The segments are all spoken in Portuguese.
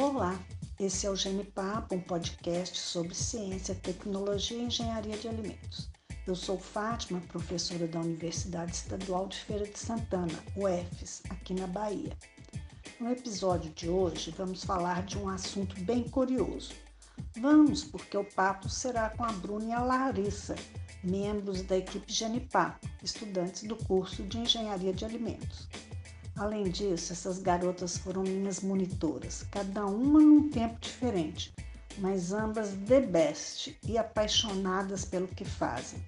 Olá, esse é o Genipapo, um podcast sobre ciência, tecnologia e engenharia de alimentos. Eu sou Fátima, professora da Universidade Estadual de Feira de Santana, UFES, aqui na Bahia. No episódio de hoje, vamos falar de um assunto bem curioso. Vamos, porque o papo será com a Bruna e a Larissa, membros da equipe Genipapo, estudantes do curso de Engenharia de Alimentos. Além disso, essas garotas foram minhas monitoras, cada uma num tempo diferente, mas ambas the best e apaixonadas pelo que fazem.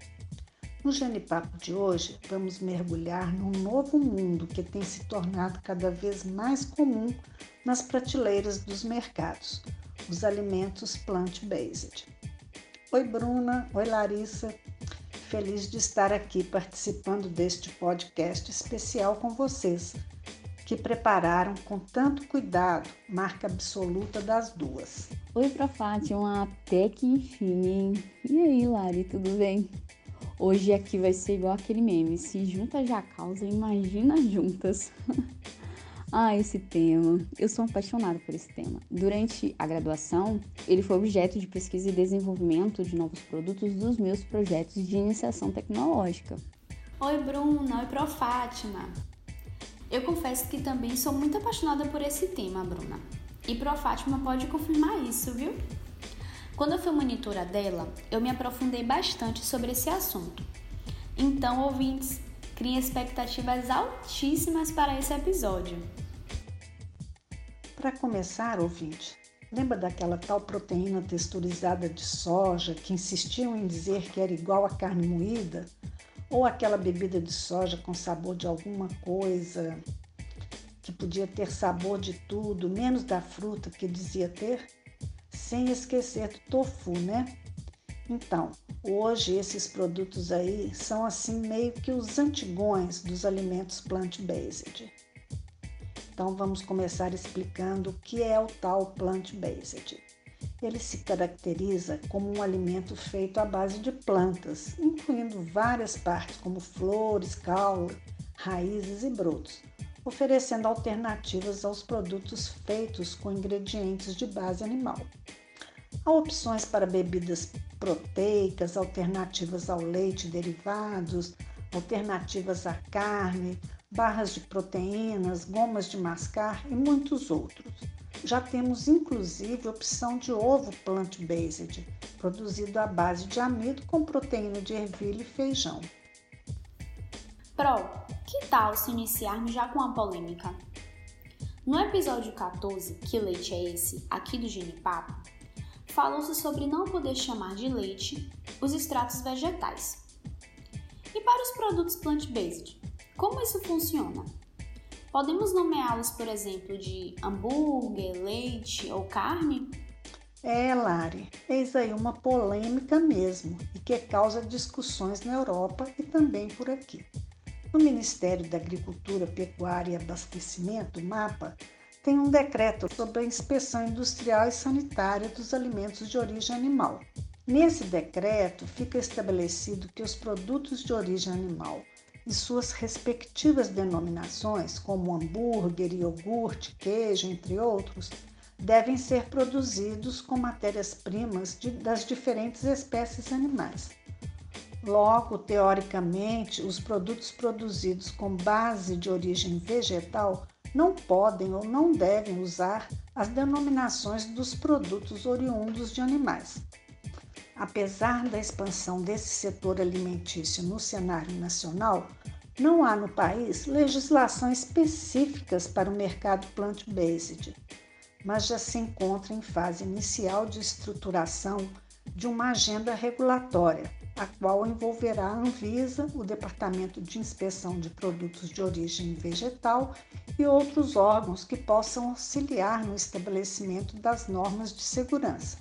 No Genipapo de hoje, vamos mergulhar num novo mundo que tem se tornado cada vez mais comum nas prateleiras dos mercados, os alimentos plant-based. Oi, Bruna. Oi, Larissa. Feliz de estar aqui participando deste podcast especial com vocês que prepararam com tanto cuidado marca absoluta das duas. Oi, Fátima, até que enfim. E aí, Lari, tudo bem? Hoje aqui vai ser igual aquele meme, se junta já causa, imagina juntas. ah, esse tema. Eu sou apaixonada por esse tema. Durante a graduação, ele foi objeto de pesquisa e desenvolvimento de novos produtos dos meus projetos de iniciação tecnológica. Oi, Bruna. Oi, Pro Fátima. Eu confesso que também sou muito apaixonada por esse tema, Bruna. E Pro Fátima pode confirmar isso, viu? Quando eu fui monitora dela, eu me aprofundei bastante sobre esse assunto. Então, ouvintes, criem expectativas altíssimas para esse episódio. Para começar, ouvinte, lembra daquela tal proteína texturizada de soja que insistiam em dizer que era igual a carne moída? Ou aquela bebida de soja com sabor de alguma coisa que podia ter sabor de tudo, menos da fruta que dizia ter, sem esquecer do tofu, né? Então, hoje esses produtos aí são assim meio que os antigões dos alimentos plant-based. Então vamos começar explicando o que é o tal plant-based. Ele se caracteriza como um alimento feito à base de plantas, incluindo várias partes como flores, caule, raízes e brotos, oferecendo alternativas aos produtos feitos com ingredientes de base animal. Há opções para bebidas proteicas, alternativas ao leite e derivados, alternativas à carne, barras de proteínas, gomas de mascar e muitos outros. Já temos inclusive opção de ovo plant-based, produzido à base de amido com proteína de ervilha e feijão. Pro, que tal se iniciarmos já com a polêmica? No episódio 14, Que Leite é Esse? aqui do Genipapo, falou-se sobre não poder chamar de leite os extratos vegetais. E para os produtos plant-based, como isso funciona? Podemos nomeá-los, por exemplo, de hambúrguer, leite ou carne? É, Lari, eis aí uma polêmica mesmo e que causa discussões na Europa e também por aqui. No Ministério da Agricultura, Pecuária e Abastecimento, MAPA, tem um decreto sobre a inspeção industrial e sanitária dos alimentos de origem animal. Nesse decreto fica estabelecido que os produtos de origem animal e suas respectivas denominações, como hambúrguer, iogurte, queijo, entre outros, devem ser produzidos com matérias-primas das diferentes espécies animais. Logo, teoricamente, os produtos produzidos com base de origem vegetal não podem ou não devem usar as denominações dos produtos oriundos de animais. Apesar da expansão desse setor alimentício no cenário nacional, não há no país legislação específicas para o mercado plant-based, mas já se encontra em fase inicial de estruturação de uma agenda regulatória, a qual envolverá a Anvisa, o Departamento de Inspeção de Produtos de Origem Vegetal e outros órgãos que possam auxiliar no estabelecimento das normas de segurança.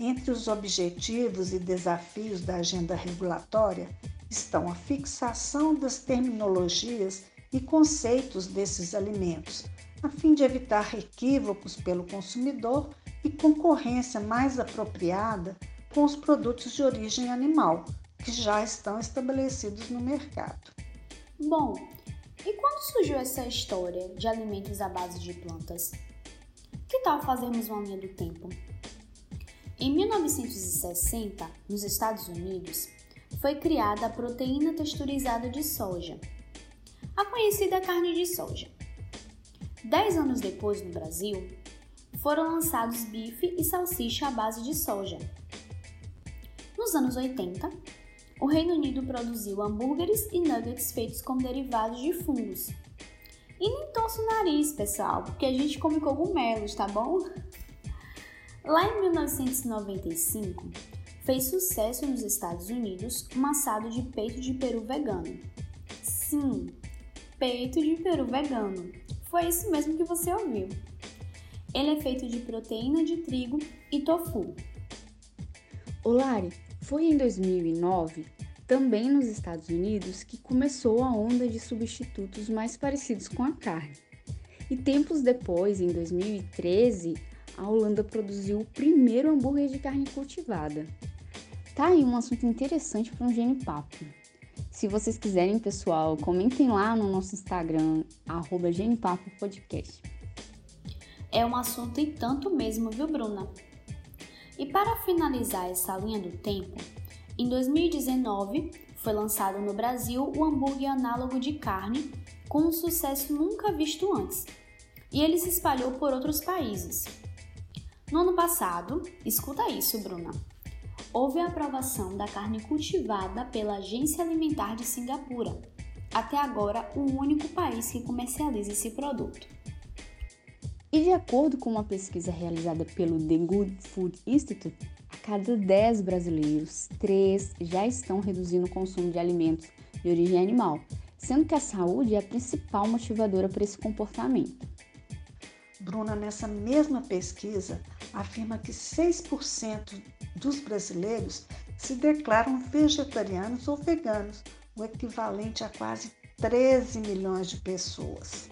Entre os objetivos e desafios da agenda regulatória estão a fixação das terminologias e conceitos desses alimentos, a fim de evitar equívocos pelo consumidor e concorrência mais apropriada com os produtos de origem animal, que já estão estabelecidos no mercado. Bom, e quando surgiu essa história de alimentos à base de plantas? Que tal fazermos uma linha do tempo? Em 1960, nos Estados Unidos, foi criada a proteína texturizada de soja, a conhecida carne de soja. Dez anos depois, no Brasil, foram lançados bife e salsicha à base de soja. Nos anos 80, o Reino Unido produziu hambúrgueres e nuggets feitos com derivados de fungos. E nem torce o nariz, pessoal, porque a gente come cogumelos, tá bom? Lá em 1995, fez sucesso nos Estados Unidos um assado de peito de peru vegano. Sim, peito de peru vegano. Foi isso mesmo que você ouviu. Ele é feito de proteína de trigo e tofu. Olari, foi em 2009, também nos Estados Unidos, que começou a onda de substitutos mais parecidos com a carne. E tempos depois, em 2013, a Holanda produziu o primeiro hambúrguer de carne cultivada. Tá aí um assunto interessante para um Gene Papo. Se vocês quiserem, pessoal, comentem lá no nosso Instagram, arroba Podcast. É um assunto e tanto mesmo, viu, Bruna? E para finalizar essa linha do tempo, em 2019 foi lançado no Brasil o hambúrguer análogo de carne com um sucesso nunca visto antes. E ele se espalhou por outros países. No ano passado, escuta isso, Bruna. Houve a aprovação da carne cultivada pela Agência Alimentar de Singapura, até agora o único país que comercializa esse produto. E de acordo com uma pesquisa realizada pelo The Good Food Institute, a cada 10 brasileiros, 3 já estão reduzindo o consumo de alimentos de origem animal, sendo que a saúde é a principal motivadora para esse comportamento. Bruna, nessa mesma pesquisa, afirma que 6% dos brasileiros se declaram vegetarianos ou veganos, o equivalente a quase 13 milhões de pessoas.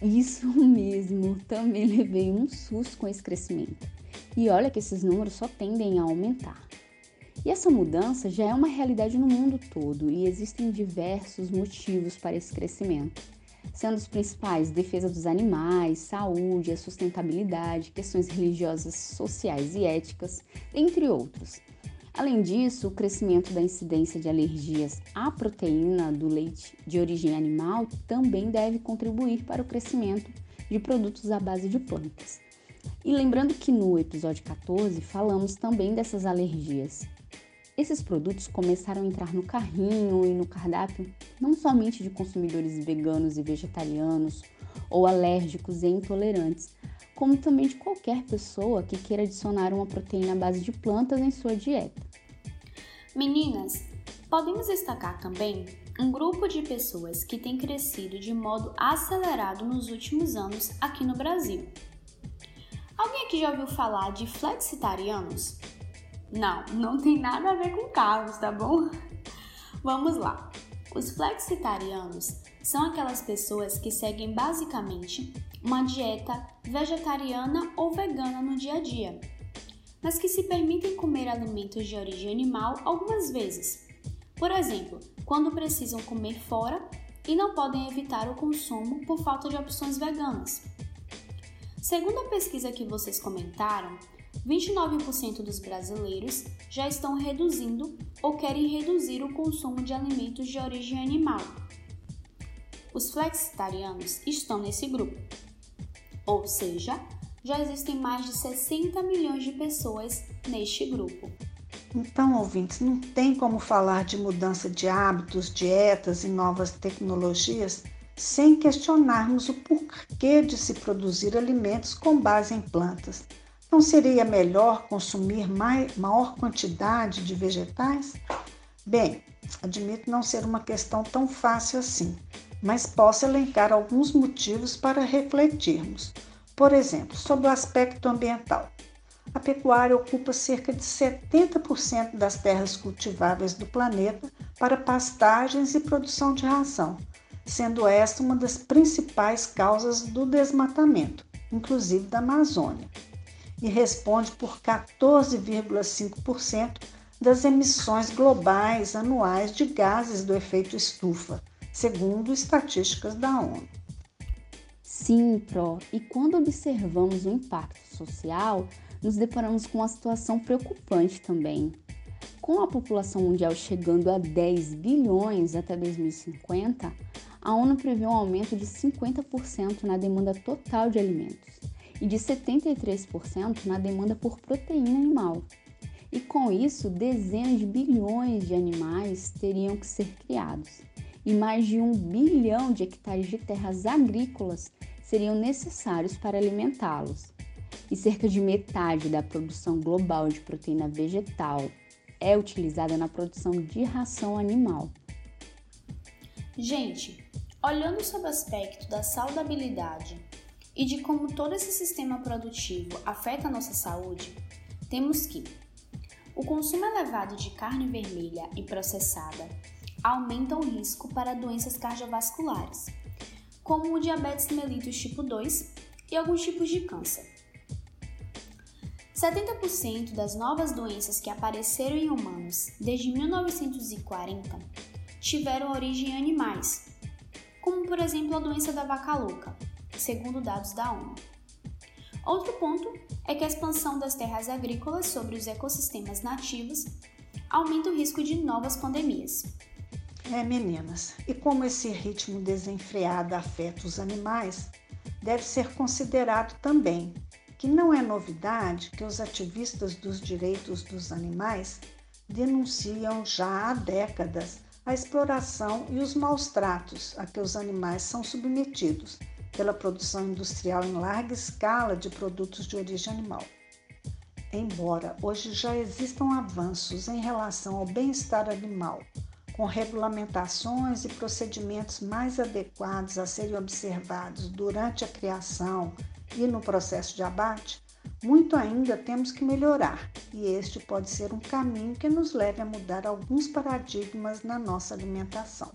Isso mesmo, também levei um susto com esse crescimento. E olha que esses números só tendem a aumentar. E essa mudança já é uma realidade no mundo todo e existem diversos motivos para esse crescimento sendo os principais defesa dos animais, saúde, a sustentabilidade, questões religiosas, sociais e éticas, entre outros. Além disso, o crescimento da incidência de alergias à proteína do leite de origem animal também deve contribuir para o crescimento de produtos à base de plantas. E lembrando que no episódio 14 falamos também dessas alergias. Esses produtos começaram a entrar no carrinho e no cardápio não somente de consumidores veganos e vegetarianos ou alérgicos e intolerantes, como também de qualquer pessoa que queira adicionar uma proteína à base de plantas em sua dieta. Meninas, podemos destacar também um grupo de pessoas que tem crescido de modo acelerado nos últimos anos aqui no Brasil. Alguém aqui já ouviu falar de flexitarianos? Não, não tem nada a ver com carros, tá bom? Vamos lá. Os flexitarianos são aquelas pessoas que seguem basicamente uma dieta vegetariana ou vegana no dia a dia, mas que se permitem comer alimentos de origem animal algumas vezes. Por exemplo, quando precisam comer fora e não podem evitar o consumo por falta de opções veganas. Segundo a pesquisa que vocês comentaram, 29% dos brasileiros já estão reduzindo ou querem reduzir o consumo de alimentos de origem animal. Os flexitarianos estão nesse grupo, ou seja, já existem mais de 60 milhões de pessoas neste grupo. Então, ouvintes, não tem como falar de mudança de hábitos, dietas e novas tecnologias sem questionarmos o porquê de se produzir alimentos com base em plantas não seria melhor consumir maior quantidade de vegetais? Bem, admito não ser uma questão tão fácil assim, mas posso elencar alguns motivos para refletirmos. Por exemplo, sobre o aspecto ambiental. A pecuária ocupa cerca de 70% das terras cultiváveis do planeta para pastagens e produção de ração, sendo esta uma das principais causas do desmatamento, inclusive da Amazônia e responde por 14,5% das emissões globais anuais de gases do efeito estufa, segundo estatísticas da ONU. Sim, Pro, e quando observamos o impacto social, nos deparamos com uma situação preocupante também. Com a população mundial chegando a 10 bilhões até 2050, a ONU prevê um aumento de 50% na demanda total de alimentos e de 73% na demanda por proteína animal. E com isso, dezenas de bilhões de animais teriam que ser criados, e mais de um bilhão de hectares de terras agrícolas seriam necessários para alimentá-los. E cerca de metade da produção global de proteína vegetal é utilizada na produção de ração animal. Gente, olhando sob o aspecto da saudabilidade e de como todo esse sistema produtivo afeta a nossa saúde, temos que o consumo elevado de carne vermelha e processada aumenta o risco para doenças cardiovasculares, como o diabetes mellitus tipo 2 e alguns tipos de câncer. 70% das novas doenças que apareceram em humanos desde 1940 tiveram origem em animais, como por exemplo a doença da vaca louca, segundo dados da ONU. Outro ponto é que a expansão das terras agrícolas sobre os ecossistemas nativos aumenta o risco de novas pandemias. É, meninas, e como esse ritmo desenfreado afeta os animais, deve ser considerado também que não é novidade que os ativistas dos direitos dos animais denunciam já há décadas a exploração e os maus tratos a que os animais são submetidos pela produção industrial em larga escala de produtos de origem animal. Embora hoje já existam avanços em relação ao bem-estar animal, com regulamentações e procedimentos mais adequados a serem observados durante a criação e no processo de abate, muito ainda temos que melhorar, e este pode ser um caminho que nos leve a mudar alguns paradigmas na nossa alimentação.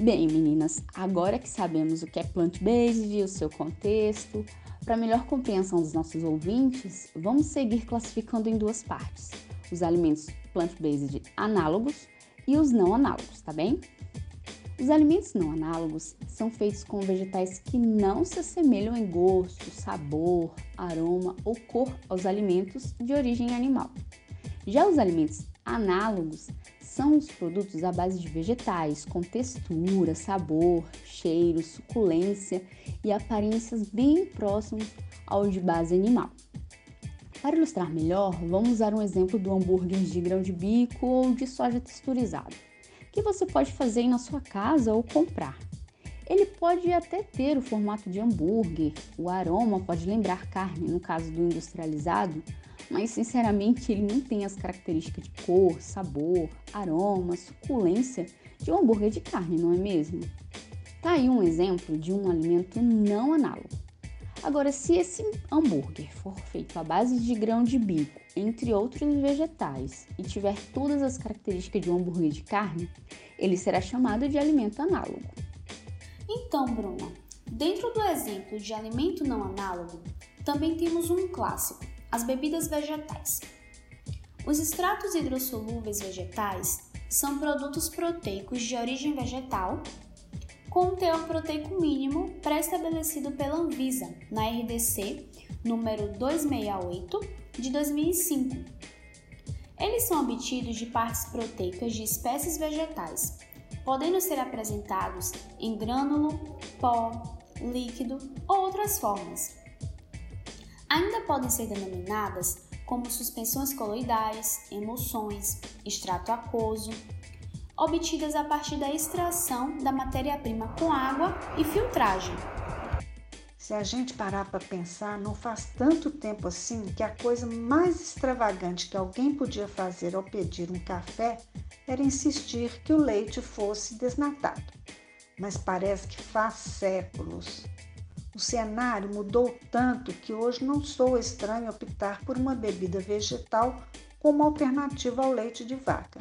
Bem, meninas, agora que sabemos o que é plant-based e o seu contexto, para melhor compreensão dos nossos ouvintes, vamos seguir classificando em duas partes: os alimentos plant-based análogos e os não análogos, tá bem? Os alimentos não análogos são feitos com vegetais que não se assemelham em gosto, sabor, aroma ou cor aos alimentos de origem animal. Já os alimentos análogos são os produtos à base de vegetais, com textura, sabor, cheiro, suculência e aparências bem próximos ao de base animal. Para ilustrar melhor, vamos usar um exemplo do hambúrguer de grão de bico ou de soja texturizado, que você pode fazer na sua casa ou comprar. Ele pode até ter o formato de hambúrguer, o aroma pode lembrar carne, no caso do industrializado, mas sinceramente ele não tem as características de cor, sabor, aroma, suculência de um hambúrguer de carne, não é mesmo? Tá aí um exemplo de um alimento não análogo. Agora, se esse hambúrguer for feito à base de grão de bico, entre outros vegetais, e tiver todas as características de um hambúrguer de carne, ele será chamado de alimento análogo. Então, Bruna, dentro do exemplo de alimento não análogo, também temos um clássico, as bebidas vegetais. Os extratos hidrossolúveis vegetais são produtos proteicos de origem vegetal com um teor proteico mínimo pré-estabelecido pela Anvisa na RDC número 268 de 2005. Eles são obtidos de partes proteicas de espécies vegetais, podendo ser apresentados em grânulo, pó, líquido ou outras formas, Ainda podem ser denominadas como suspensões coloidais, emulsões, extrato aquoso, obtidas a partir da extração da matéria-prima com água e filtragem. Se a gente parar para pensar, não faz tanto tempo assim que a coisa mais extravagante que alguém podia fazer ao pedir um café era insistir que o leite fosse desnatado. Mas parece que faz séculos o cenário mudou tanto que hoje não sou estranho optar por uma bebida vegetal como alternativa ao leite de vaca.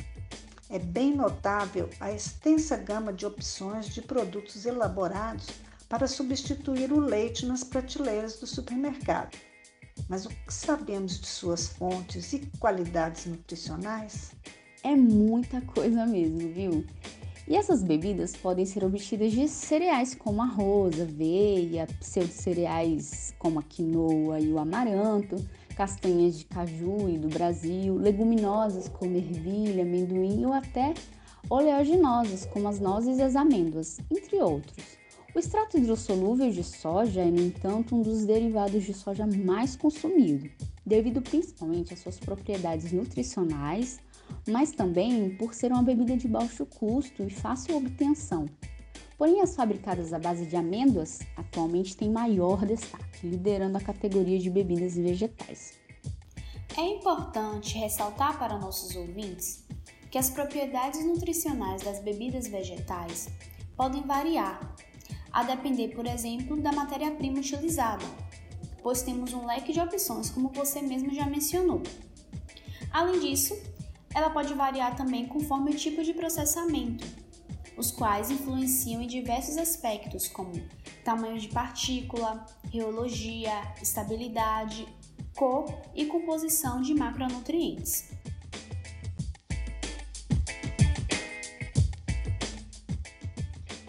É bem notável a extensa gama de opções de produtos elaborados para substituir o leite nas prateleiras do supermercado. Mas o que sabemos de suas fontes e qualidades nutricionais? É muita coisa mesmo, viu? E essas bebidas podem ser obtidas de cereais como arroz, aveia, pseudo-cereais como a quinoa e o amaranto, castanhas de caju e do Brasil, leguminosas como ervilha, amendoim ou até oleaginosas como as nozes e as amêndoas, entre outros. O extrato hidrossolúvel de soja é, no entanto, um dos derivados de soja mais consumido, devido principalmente às suas propriedades nutricionais, mas também por ser uma bebida de baixo custo e fácil obtenção. Porém, as fabricadas à base de amêndoas atualmente têm maior destaque, liderando a categoria de bebidas vegetais. É importante ressaltar para nossos ouvintes que as propriedades nutricionais das bebidas vegetais podem variar, a depender, por exemplo, da matéria-prima utilizada, pois temos um leque de opções, como você mesmo já mencionou. Além disso, ela pode variar também conforme o tipo de processamento, os quais influenciam em diversos aspectos, como tamanho de partícula, reologia, estabilidade, cor e composição de macronutrientes.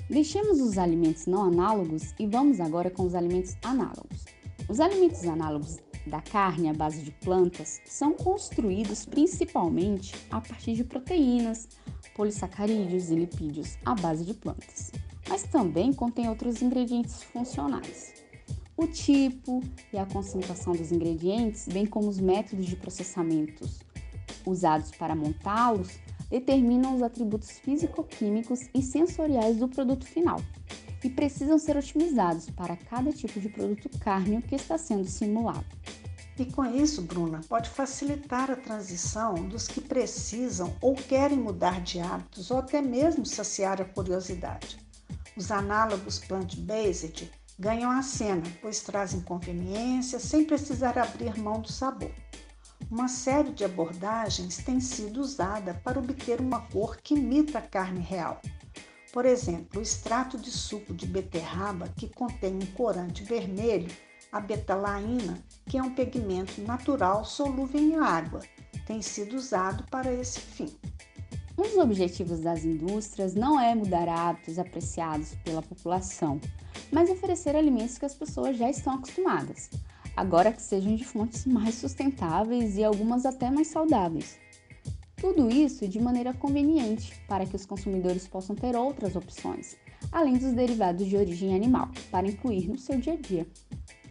Deixemos os alimentos não análogos e vamos agora com os alimentos análogos. Os alimentos análogos da carne à base de plantas são construídos principalmente a partir de proteínas, polissacarídeos e lipídios à base de plantas, mas também contém outros ingredientes funcionais. O tipo e a concentração dos ingredientes, bem como os métodos de processamentos usados para montá-los, determinam os atributos físico-químicos e sensoriais do produto final e precisam ser otimizados para cada tipo de produto cárneo que está sendo simulado. E com isso, Bruna, pode facilitar a transição dos que precisam ou querem mudar de hábitos ou até mesmo saciar a curiosidade. Os análogos plant-based ganham a cena, pois trazem conveniência sem precisar abrir mão do sabor. Uma série de abordagens tem sido usada para obter uma cor que imita a carne real. Por exemplo, o extrato de suco de beterraba que contém um corante vermelho a betalaína, que é um pigmento natural solúvel em água, tem sido usado para esse fim. Um dos objetivos das indústrias não é mudar hábitos apreciados pela população, mas oferecer alimentos que as pessoas já estão acostumadas, agora que sejam de fontes mais sustentáveis e algumas até mais saudáveis. Tudo isso de maneira conveniente para que os consumidores possam ter outras opções, além dos derivados de origem animal, para incluir no seu dia a dia.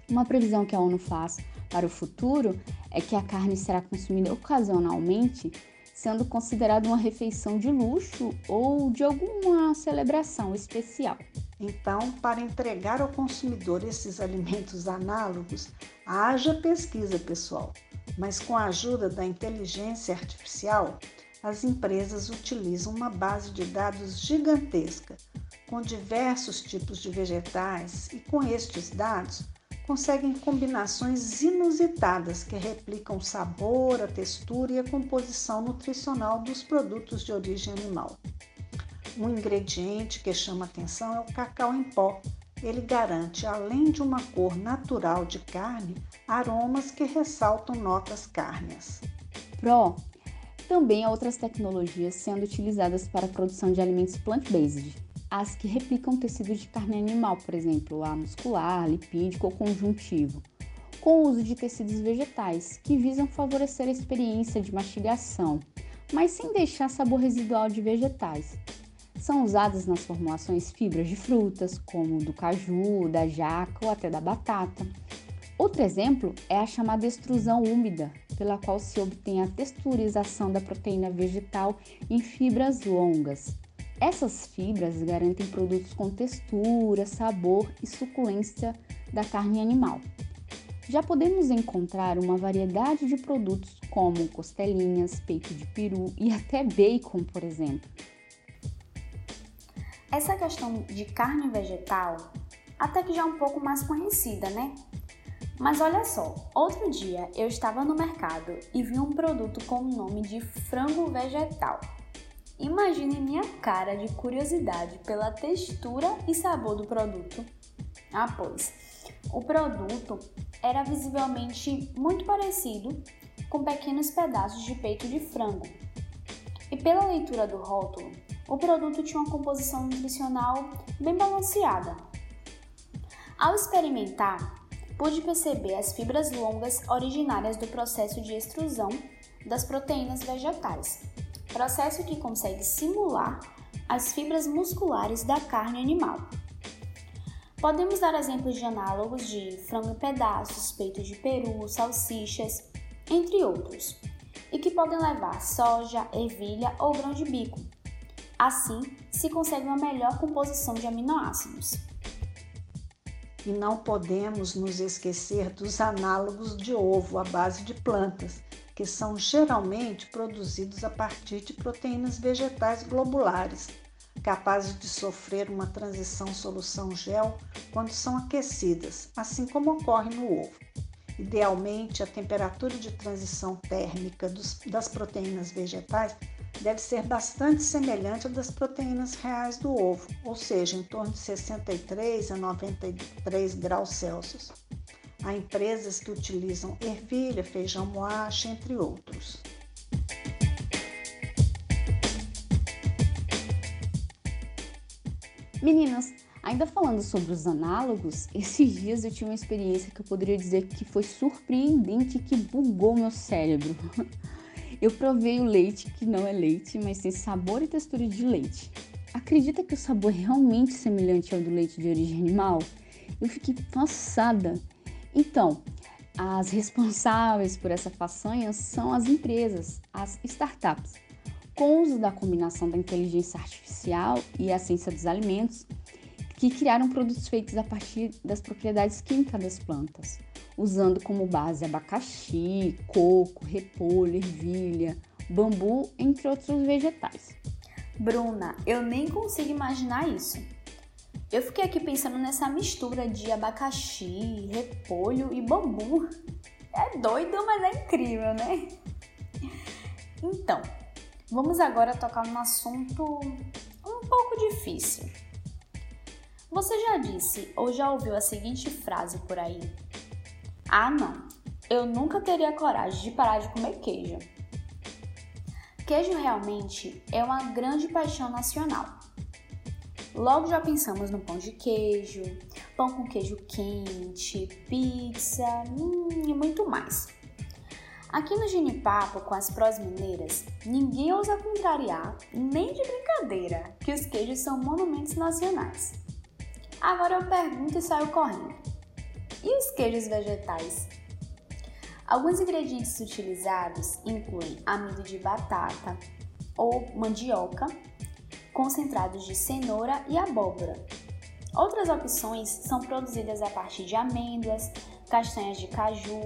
Uma previsão que a ONU faz para o futuro é que a carne será consumida ocasionalmente, sendo considerada uma refeição de luxo ou de alguma celebração especial. Então, para entregar ao consumidor esses alimentos análogos, haja pesquisa, pessoal. Mas com a ajuda da inteligência artificial, as empresas utilizam uma base de dados gigantesca, com diversos tipos de vegetais, e com estes dados conseguem combinações inusitadas que replicam o sabor, a textura e a composição nutricional dos produtos de origem animal. Um ingrediente que chama atenção é o cacau em pó. Ele garante, além de uma cor natural de carne, aromas que ressaltam notas cárneas. Pro, também há outras tecnologias sendo utilizadas para a produção de alimentos plant-based, as que replicam tecido de carne animal, por exemplo, a muscular, lipídico ou conjuntivo, com o uso de tecidos vegetais, que visam favorecer a experiência de mastigação, mas sem deixar sabor residual de vegetais. São usadas nas formulações fibras de frutas, como do caju, da jaca ou até da batata. Outro exemplo é a chamada extrusão úmida, pela qual se obtém a texturização da proteína vegetal em fibras longas. Essas fibras garantem produtos com textura, sabor e suculência da carne animal. Já podemos encontrar uma variedade de produtos como costelinhas, peito de peru e até bacon, por exemplo. Essa questão de carne vegetal até que já é um pouco mais conhecida, né? Mas olha só, outro dia eu estava no mercado e vi um produto com o nome de frango vegetal. Imagine minha cara de curiosidade pela textura e sabor do produto. Ah, pois, o produto era visivelmente muito parecido com pequenos pedaços de peito de frango. e pela leitura do rótulo, o produto tinha uma composição nutricional bem balanceada. Ao experimentar, pude perceber as fibras longas originárias do processo de extrusão das proteínas vegetais, processo que consegue simular as fibras musculares da carne animal. Podemos dar exemplos de análogos de frango em pedaços, peito de peru, salsichas, entre outros, e que podem levar soja, ervilha ou grão de bico. Assim, se consegue uma melhor composição de aminoácidos. E não podemos nos esquecer dos análogos de ovo à base de plantas, que são geralmente produzidos a partir de proteínas vegetais globulares, capazes de sofrer uma transição solução-gel quando são aquecidas, assim como ocorre no ovo. Idealmente, a temperatura de transição térmica dos, das proteínas vegetais deve ser bastante semelhante à das proteínas reais do ovo, ou seja, em torno de 63 a 93 graus Celsius. Há empresas que utilizam ervilha, feijão moache, entre outros. Meninas, ainda falando sobre os análogos, esses dias eu tive uma experiência que eu poderia dizer que foi surpreendente e que bugou meu cérebro. Eu provei o leite, que não é leite, mas tem sabor e textura de leite. Acredita que o sabor é realmente semelhante ao do leite de origem animal? Eu fiquei passada. Então, as responsáveis por essa façanha são as empresas, as startups. Com o uso da combinação da inteligência artificial e a ciência dos alimentos, que criaram produtos feitos a partir das propriedades químicas das plantas, usando como base abacaxi, coco, repolho, ervilha, bambu, entre outros vegetais. Bruna, eu nem consigo imaginar isso. Eu fiquei aqui pensando nessa mistura de abacaxi, repolho e bambu. É doido, mas é incrível, né? Então, vamos agora tocar num assunto um pouco difícil. Você já disse ou já ouviu a seguinte frase por aí? Ah, não, eu nunca teria coragem de parar de comer queijo. Queijo realmente é uma grande paixão nacional. Logo já pensamos no pão de queijo, pão com queijo quente, pizza hum, e muito mais. Aqui no Ginipapo, com as prós mineiras, ninguém ousa contrariar, nem de brincadeira, que os queijos são monumentos nacionais. Agora eu pergunto e saio correndo. E os queijos vegetais? Alguns ingredientes utilizados incluem amido de batata ou mandioca, concentrados de cenoura e abóbora. Outras opções são produzidas a partir de amêndoas, castanhas de caju,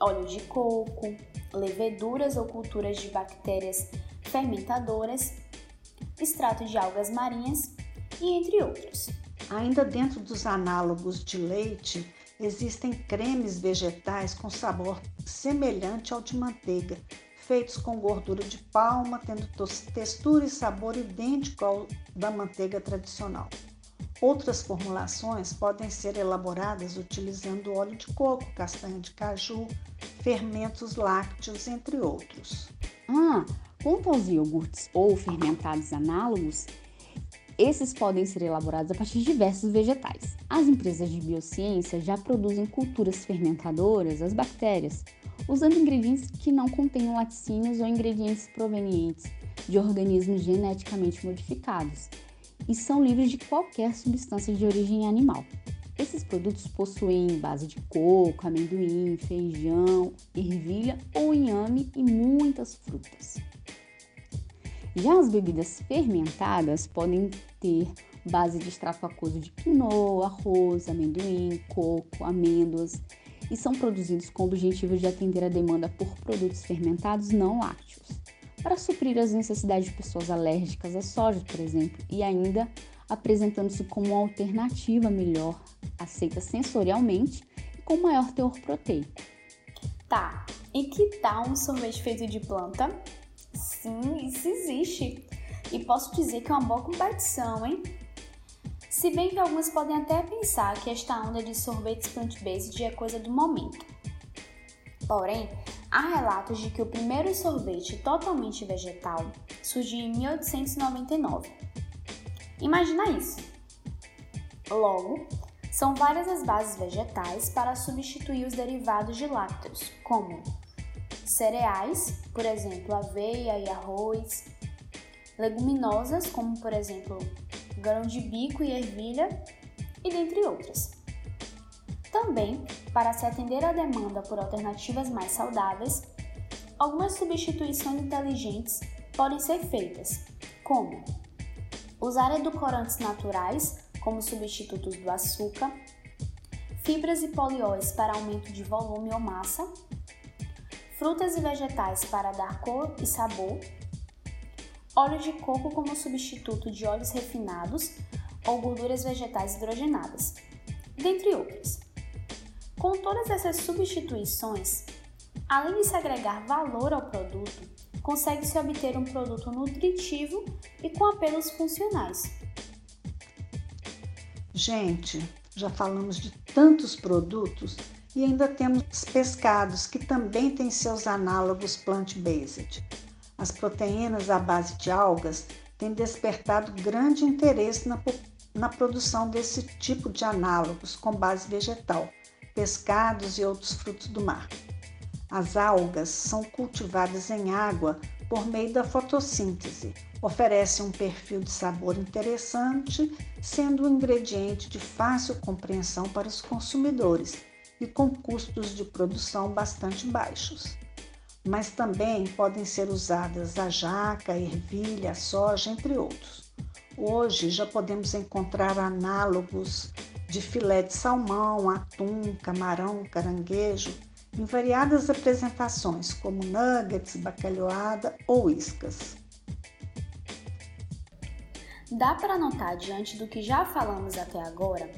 óleo de coco, leveduras ou culturas de bactérias fermentadoras, extrato de algas marinhas e entre outros. Ainda dentro dos análogos de leite, existem cremes vegetais com sabor semelhante ao de manteiga, feitos com gordura de palma, tendo textura e sabor idêntico ao da manteiga tradicional. Outras formulações podem ser elaboradas utilizando óleo de coco, castanha de caju, fermentos lácteos, entre outros. Ah, quanto aos iogurtes ou fermentados análogos, esses podem ser elaborados a partir de diversos vegetais. As empresas de biociência já produzem culturas fermentadoras, as bactérias, usando ingredientes que não contenham laticínios ou ingredientes provenientes de organismos geneticamente modificados e são livres de qualquer substância de origem animal. Esses produtos possuem base de coco, amendoim, feijão, ervilha ou inhame e muitas frutas. Já as bebidas fermentadas podem ter base de extrato aquoso de quinoa, arroz, amendoim, coco, amêndoas e são produzidos com o objetivo de atender a demanda por produtos fermentados não lácteos, para suprir as necessidades de pessoas alérgicas à soja, por exemplo, e ainda apresentando-se como uma alternativa melhor, aceita sensorialmente e com maior teor proteico. Tá, e que tal um sorvete feito de planta? Sim, isso existe. E posso dizer que é uma boa competição, hein? Se bem que alguns podem até pensar que esta onda de sorvetes plant-based é coisa do momento. Porém, há relatos de que o primeiro sorvete totalmente vegetal surgiu em 1899. Imagina isso! Logo, são várias as bases vegetais para substituir os derivados de lácteos, como cereais, por exemplo, aveia e arroz, leguminosas, como por exemplo, grão de bico e ervilha, e dentre outras. Também, para se atender à demanda por alternativas mais saudáveis, algumas substituições inteligentes podem ser feitas, como usar edulcorantes naturais como substitutos do açúcar, fibras e polióis para aumento de volume ou massa, frutas e vegetais para dar cor e sabor, óleo de coco como substituto de óleos refinados ou gorduras vegetais hidrogenadas, dentre outras. Com todas essas substituições, além de se agregar valor ao produto, consegue-se obter um produto nutritivo e com apelos funcionais. Gente, já falamos de tantos produtos e ainda temos pescados que também têm seus análogos plant-based. As proteínas à base de algas têm despertado grande interesse na, na produção desse tipo de análogos com base vegetal, pescados e outros frutos do mar. As algas são cultivadas em água por meio da fotossíntese. Oferece um perfil de sabor interessante, sendo um ingrediente de fácil compreensão para os consumidores e com custos de produção bastante baixos. Mas também podem ser usadas a jaca, a ervilha, a soja, entre outros. Hoje já podemos encontrar análogos de filé de salmão, atum, camarão, caranguejo em variadas apresentações, como nuggets, bacalhoada ou iscas. Dá para notar, diante do que já falamos até agora,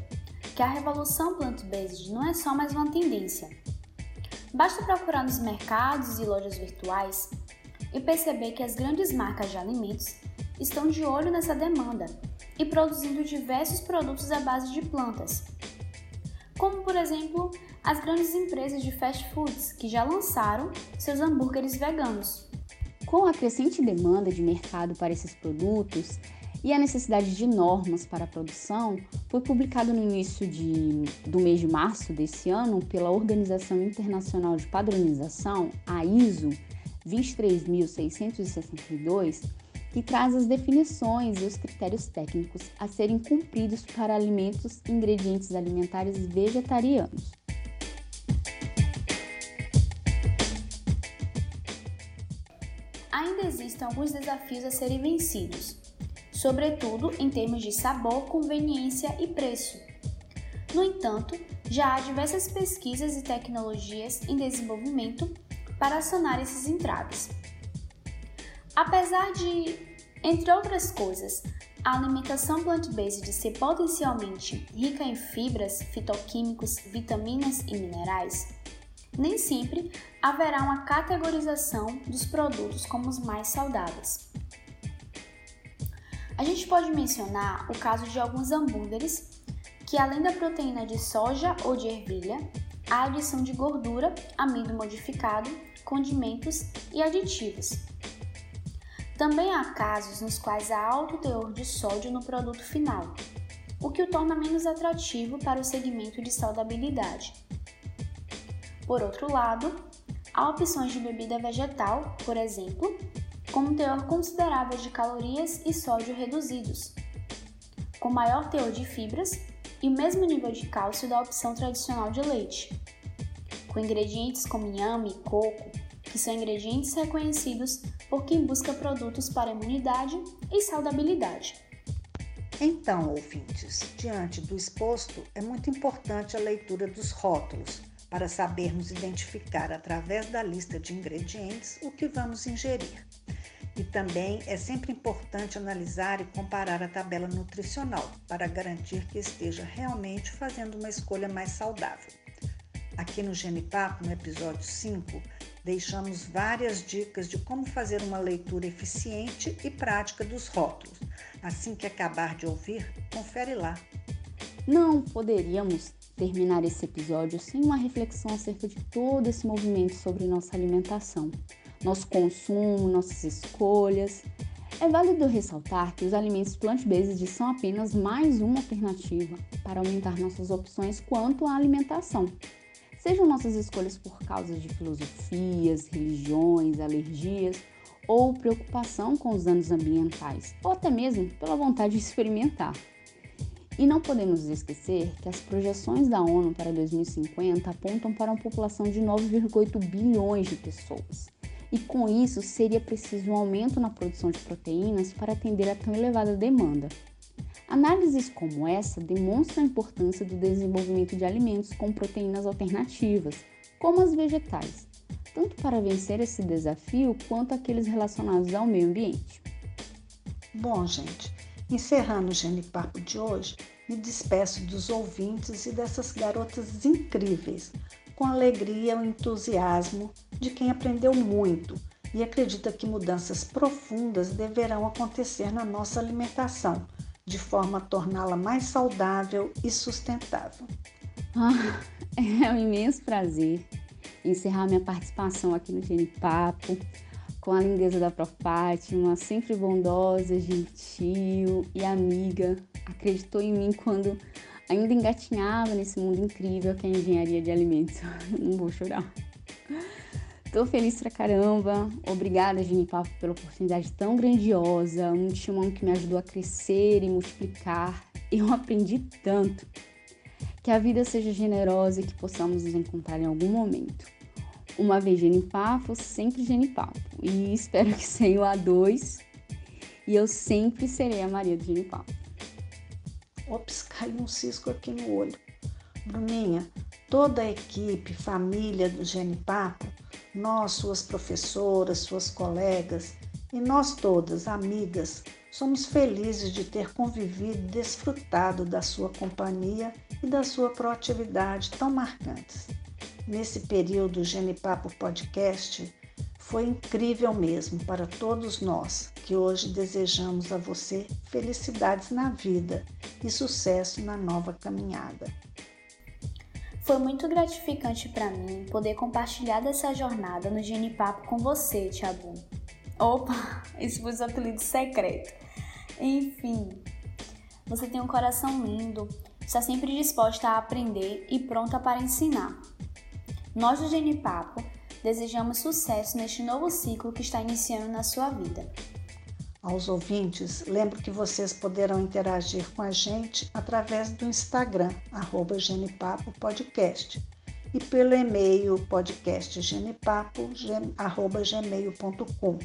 que a revolução plant-based não é só mais uma tendência. Basta procurar nos mercados e lojas virtuais e perceber que as grandes marcas de alimentos estão de olho nessa demanda e produzindo diversos produtos à base de plantas, como por exemplo as grandes empresas de fast foods que já lançaram seus hambúrgueres veganos. Com a crescente demanda de mercado para esses produtos e a necessidade de normas para a produção, foi publicado no início de, do mês de março desse ano pela Organização Internacional de Padronização, a ISO 23662, que traz as definições e os critérios técnicos a serem cumpridos para alimentos e ingredientes alimentares vegetarianos. Ainda existem alguns desafios a serem vencidos, sobretudo em termos de sabor, conveniência e preço. No entanto, já há diversas pesquisas e tecnologias em desenvolvimento para sanar esses entraves. Apesar de, entre outras coisas, a alimentação plant-based ser potencialmente rica em fibras, fitoquímicos, vitaminas e minerais, nem sempre haverá uma categorização dos produtos como os mais saudáveis. A gente pode mencionar o caso de alguns hambúrgueres que, além da proteína de soja ou de ervilha, há adição de gordura, amido modificado, condimentos e aditivos. Também há casos nos quais há alto teor de sódio no produto final, o que o torna menos atrativo para o segmento de saudabilidade. Por outro lado, há opções de bebida vegetal, por exemplo, com um teor considerável de calorias e sódio reduzidos, com maior teor de fibras e o mesmo nível de cálcio da opção tradicional de leite, com ingredientes como inhame e coco, que são ingredientes reconhecidos por quem busca produtos para imunidade e saudabilidade. Então, ouvintes, diante do exposto, é muito importante a leitura dos rótulos para sabermos identificar através da lista de ingredientes o que vamos ingerir. E também é sempre importante analisar e comparar a tabela nutricional para garantir que esteja realmente fazendo uma escolha mais saudável. Aqui no Genipapo, no episódio 5, deixamos várias dicas de como fazer uma leitura eficiente e prática dos rótulos. Assim que acabar de ouvir, confere lá. Não poderíamos terminar esse episódio sem uma reflexão acerca de todo esse movimento sobre nossa alimentação, nosso consumo, nossas escolhas. É válido ressaltar que os alimentos plant-based são apenas mais uma alternativa para aumentar nossas opções quanto à alimentação. Sejam nossas escolhas por causa de filosofias, religiões, alergias ou preocupação com os danos ambientais, ou até mesmo pela vontade de experimentar. E não podemos esquecer que as projeções da ONU para 2050 apontam para uma população de 9,8 bilhões de pessoas. E com isso seria preciso um aumento na produção de proteínas para atender a tão elevada demanda. Análises como essa demonstram a importância do desenvolvimento de alimentos com proteínas alternativas, como as vegetais, tanto para vencer esse desafio quanto aqueles relacionados ao meio ambiente. Bom, gente, Encerrando o Genipapo de hoje, me despeço dos ouvintes e dessas garotas incríveis, com alegria e entusiasmo de quem aprendeu muito e acredita que mudanças profundas deverão acontecer na nossa alimentação, de forma a torná-la mais saudável e sustentável. Ah, é um imenso prazer encerrar minha participação aqui no Genipapo com a lindeza da Prof. Fátima, sempre bondosa, gentil e amiga. Acreditou em mim quando ainda engatinhava nesse mundo incrível que é a engenharia de alimentos. Não vou chorar. Tô feliz pra caramba. Obrigada, Papo, pela oportunidade tão grandiosa. Um timão que me ajudou a crescer e multiplicar. Eu aprendi tanto. Que a vida seja generosa e que possamos nos encontrar em algum momento uma vez genipapo, sempre genipapo. E espero que seja o A2 e eu sempre serei a Maria do genipapo. Ops, caiu um cisco aqui no olho. Bruninha, toda a equipe, família do Genipapo, nós, suas professoras, suas colegas e nós todas, amigas, somos felizes de ter convivido e desfrutado da sua companhia e da sua proatividade tão marcantes nesse período Genipapo Podcast foi incrível mesmo para todos nós que hoje desejamos a você felicidades na vida e sucesso na nova caminhada. Foi muito gratificante para mim poder compartilhar dessa jornada no Genipapo com você, Tiabu. Opa, esse foi o apelido secreto. Enfim, você tem um coração lindo, está sempre disposta a aprender e pronta para ensinar. Nós do Genipapo desejamos sucesso neste novo ciclo que está iniciando na sua vida. Aos ouvintes, lembro que vocês poderão interagir com a gente através do Instagram, arroba e pelo e-mail podcastgenipapo.gmail.com,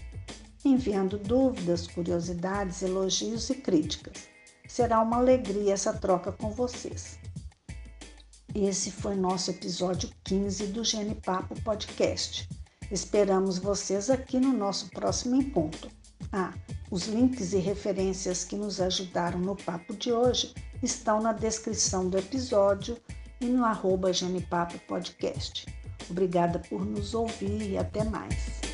enviando dúvidas, curiosidades, elogios e críticas. Será uma alegria essa troca com vocês. Esse foi nosso episódio 15 do Gene Papo Podcast. Esperamos vocês aqui no nosso próximo encontro. Ah, os links e referências que nos ajudaram no papo de hoje estão na descrição do episódio e no arroba Genipapo Podcast. Obrigada por nos ouvir e até mais.